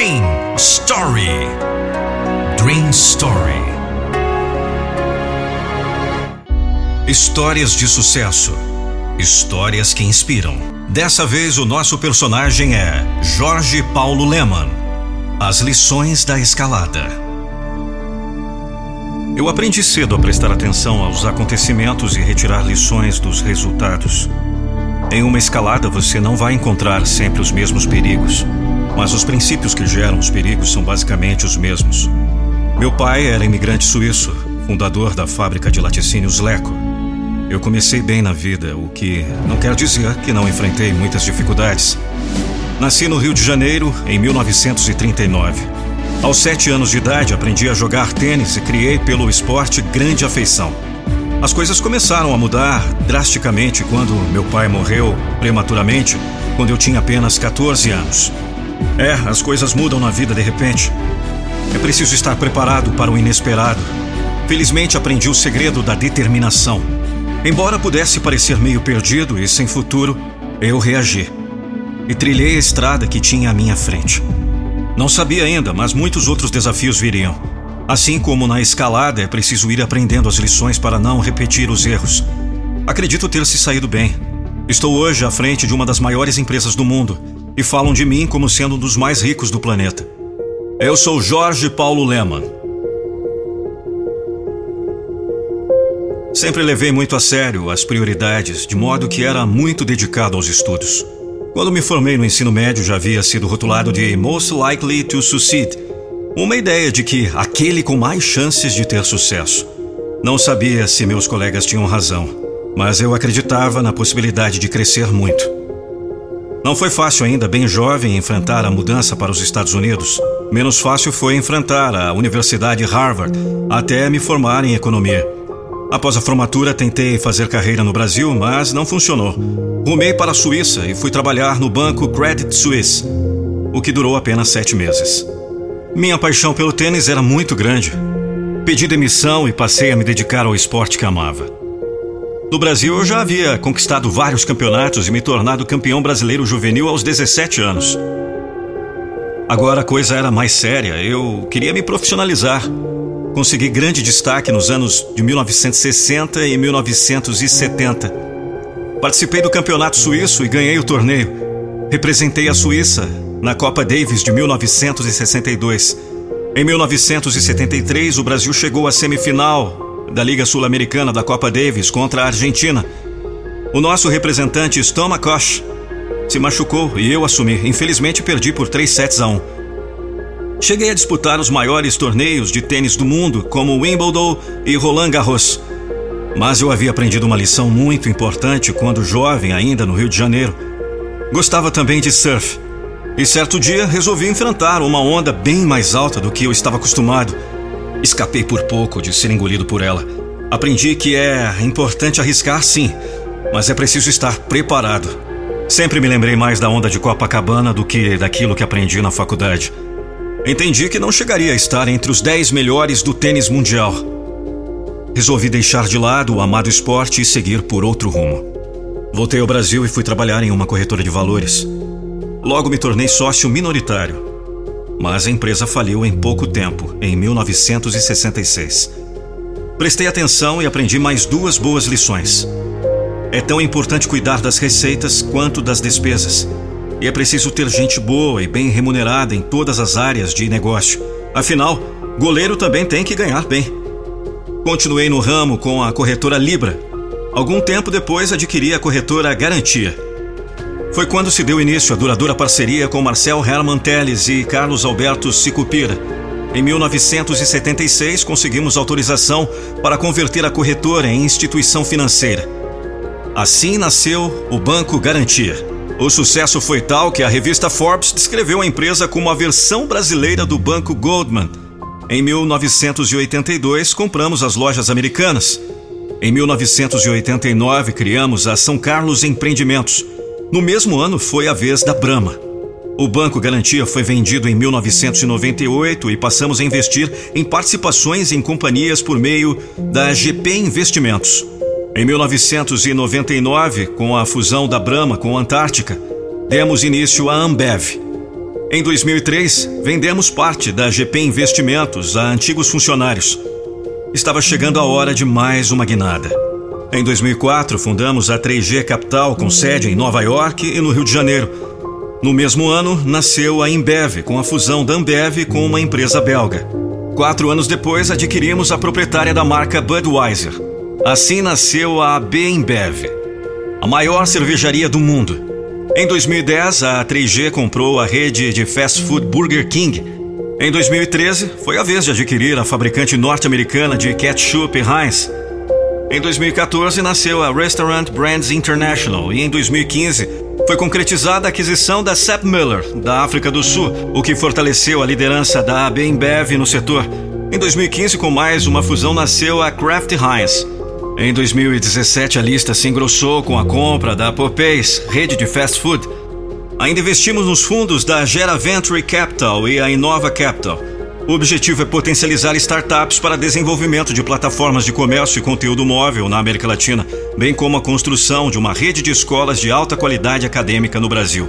Dream Story. Dream Story. Histórias de sucesso. Histórias que inspiram. Dessa vez o nosso personagem é Jorge Paulo Leman. As lições da escalada. Eu aprendi cedo a prestar atenção aos acontecimentos e retirar lições dos resultados. Em uma escalada você não vai encontrar sempre os mesmos perigos, mas os princípios que geram os perigos são basicamente os mesmos. Meu pai era imigrante suíço, fundador da fábrica de laticínios Leco. Eu comecei bem na vida, o que não quer dizer que não enfrentei muitas dificuldades. Nasci no Rio de Janeiro em 1939. Aos sete anos de idade, aprendi a jogar tênis e criei pelo esporte grande afeição. As coisas começaram a mudar drasticamente quando meu pai morreu prematuramente, quando eu tinha apenas 14 anos. É, as coisas mudam na vida de repente. É preciso estar preparado para o inesperado. Felizmente aprendi o segredo da determinação. Embora pudesse parecer meio perdido e sem futuro, eu reagi. E trilhei a estrada que tinha à minha frente. Não sabia ainda, mas muitos outros desafios viriam. Assim como na escalada, é preciso ir aprendendo as lições para não repetir os erros. Acredito ter se saído bem. Estou hoje à frente de uma das maiores empresas do mundo e falam de mim como sendo um dos mais ricos do planeta. Eu sou Jorge Paulo Leman. Sempre levei muito a sério as prioridades, de modo que era muito dedicado aos estudos. Quando me formei no ensino médio, já havia sido rotulado de Most Likely to Succeed uma ideia de que aquele com mais chances de ter sucesso. Não sabia se meus colegas tinham razão, mas eu acreditava na possibilidade de crescer muito. Não foi fácil ainda, bem jovem, enfrentar a mudança para os Estados Unidos. Menos fácil foi enfrentar a Universidade Harvard até me formar em economia. Após a formatura, tentei fazer carreira no Brasil, mas não funcionou. Rumei para a Suíça e fui trabalhar no banco Credit Suisse, o que durou apenas sete meses. Minha paixão pelo tênis era muito grande. Pedi demissão e passei a me dedicar ao esporte que amava. No Brasil, eu já havia conquistado vários campeonatos e me tornado campeão brasileiro juvenil aos 17 anos. Agora a coisa era mais séria, eu queria me profissionalizar. Consegui grande destaque nos anos de 1960 e 1970. Participei do campeonato suíço e ganhei o torneio. Representei a Suíça na Copa Davis de 1962. Em 1973, o Brasil chegou à semifinal da Liga Sul-Americana da Copa Davis contra a Argentina. O nosso representante Stomakosh se machucou e eu assumi. Infelizmente, perdi por 3 sets a 1. Cheguei a disputar os maiores torneios de tênis do mundo, como Wimbledon e Roland Garros. Mas eu havia aprendido uma lição muito importante quando jovem, ainda no Rio de Janeiro. Gostava também de surf. E certo dia resolvi enfrentar uma onda bem mais alta do que eu estava acostumado. Escapei por pouco de ser engolido por ela. Aprendi que é importante arriscar, sim, mas é preciso estar preparado. Sempre me lembrei mais da onda de Copacabana do que daquilo que aprendi na faculdade. Entendi que não chegaria a estar entre os 10 melhores do tênis mundial. Resolvi deixar de lado o amado esporte e seguir por outro rumo. Voltei ao Brasil e fui trabalhar em uma corretora de valores. Logo me tornei sócio minoritário. Mas a empresa faliu em pouco tempo, em 1966. Prestei atenção e aprendi mais duas boas lições. É tão importante cuidar das receitas quanto das despesas. E é preciso ter gente boa e bem remunerada em todas as áreas de negócio. Afinal, goleiro também tem que ganhar bem. Continuei no ramo com a corretora Libra. Algum tempo depois adquiri a corretora Garantia. Foi quando se deu início a duradoura parceria com Marcel Herman Teles e Carlos Alberto Sicupira. Em 1976, conseguimos autorização para converter a corretora em instituição financeira. Assim nasceu o Banco Garantia. O sucesso foi tal que a revista Forbes descreveu a empresa como a versão brasileira do Banco Goldman. Em 1982, compramos as lojas americanas. Em 1989, criamos a São Carlos Empreendimentos. No mesmo ano, foi a vez da Brahma. O Banco Garantia foi vendido em 1998 e passamos a investir em participações em companhias por meio da GP Investimentos. Em 1999, com a fusão da Brahma com a Antártica, demos início à Ambev. Em 2003, vendemos parte da GP Investimentos a antigos funcionários. Estava chegando a hora de mais uma guinada. Em 2004, fundamos a 3G Capital com sede em Nova York e no Rio de Janeiro. No mesmo ano, nasceu a Embev, com a fusão da Ambev com uma empresa belga. Quatro anos depois, adquirimos a proprietária da marca Budweiser. Assim nasceu a AB Embev, a maior cervejaria do mundo. Em 2010, a 3G comprou a rede de fast food Burger King. Em 2013, foi a vez de adquirir a fabricante norte-americana de ketchup Heinz. Em 2014, nasceu a Restaurant Brands International e em 2015 foi concretizada a aquisição da Sepp Miller, da África do Sul, o que fortaleceu a liderança da AB InBev no setor. Em 2015, com mais uma fusão, nasceu a Kraft Heinz. Em 2017, a lista se engrossou com a compra da Popeyes, rede de fast food. Ainda investimos nos fundos da Gera Venture Capital e a Inova Capital. O objetivo é potencializar startups para desenvolvimento de plataformas de comércio e conteúdo móvel na América Latina, bem como a construção de uma rede de escolas de alta qualidade acadêmica no Brasil.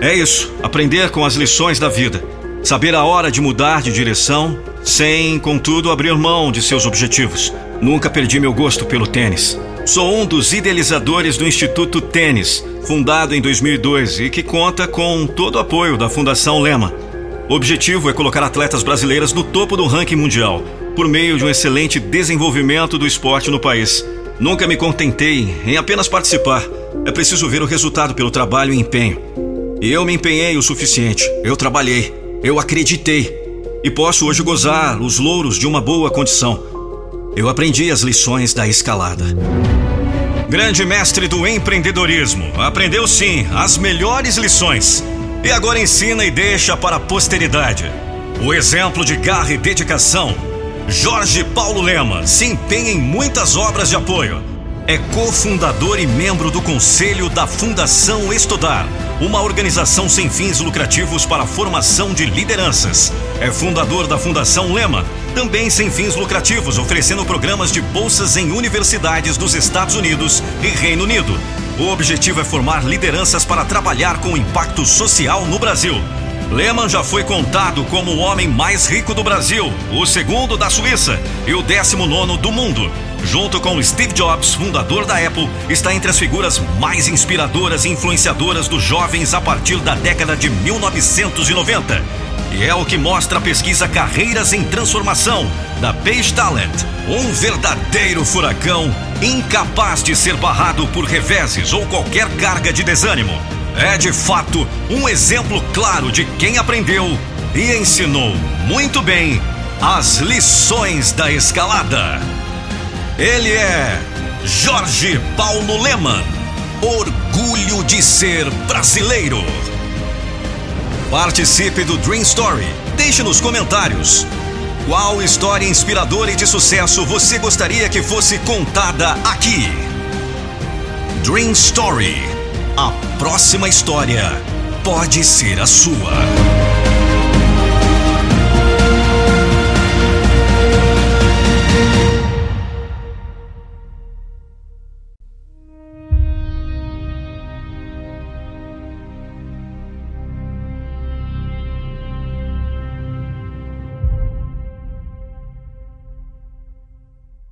É isso, aprender com as lições da vida, saber a hora de mudar de direção, sem, contudo, abrir mão de seus objetivos. Nunca perdi meu gosto pelo tênis. Sou um dos idealizadores do Instituto Tênis, fundado em 2002 e que conta com todo o apoio da Fundação Lema. O objetivo é colocar atletas brasileiras no topo do ranking mundial, por meio de um excelente desenvolvimento do esporte no país. Nunca me contentei em apenas participar. É preciso ver o resultado pelo trabalho e empenho. E eu me empenhei o suficiente. Eu trabalhei. Eu acreditei. E posso hoje gozar os louros de uma boa condição eu aprendi as lições da escalada. Grande mestre do empreendedorismo, aprendeu sim as melhores lições e agora ensina e deixa para a posteridade. O exemplo de garra e dedicação. Jorge Paulo Lema se empenha em muitas obras de apoio. É cofundador e membro do conselho da Fundação Estudar, uma organização sem fins lucrativos para a formação de lideranças. É fundador da Fundação Lema também sem fins lucrativos, oferecendo programas de bolsas em universidades dos Estados Unidos e Reino Unido. O objetivo é formar lideranças para trabalhar com impacto social no Brasil. Lehman já foi contado como o homem mais rico do Brasil, o segundo da Suíça e o décimo nono do mundo. Junto com Steve Jobs, fundador da Apple, está entre as figuras mais inspiradoras e influenciadoras dos jovens a partir da década de 1990. E é o que mostra a pesquisa Carreiras em Transformação, da Page Talent. Um verdadeiro furacão, incapaz de ser barrado por reveses ou qualquer carga de desânimo. É de fato um exemplo claro de quem aprendeu e ensinou muito bem as lições da escalada. Ele é Jorge Paulo Leman, orgulho de ser brasileiro. Participe do Dream Story. Deixe nos comentários. Qual história inspiradora e de sucesso você gostaria que fosse contada aqui? Dream Story. A próxima história pode ser a sua.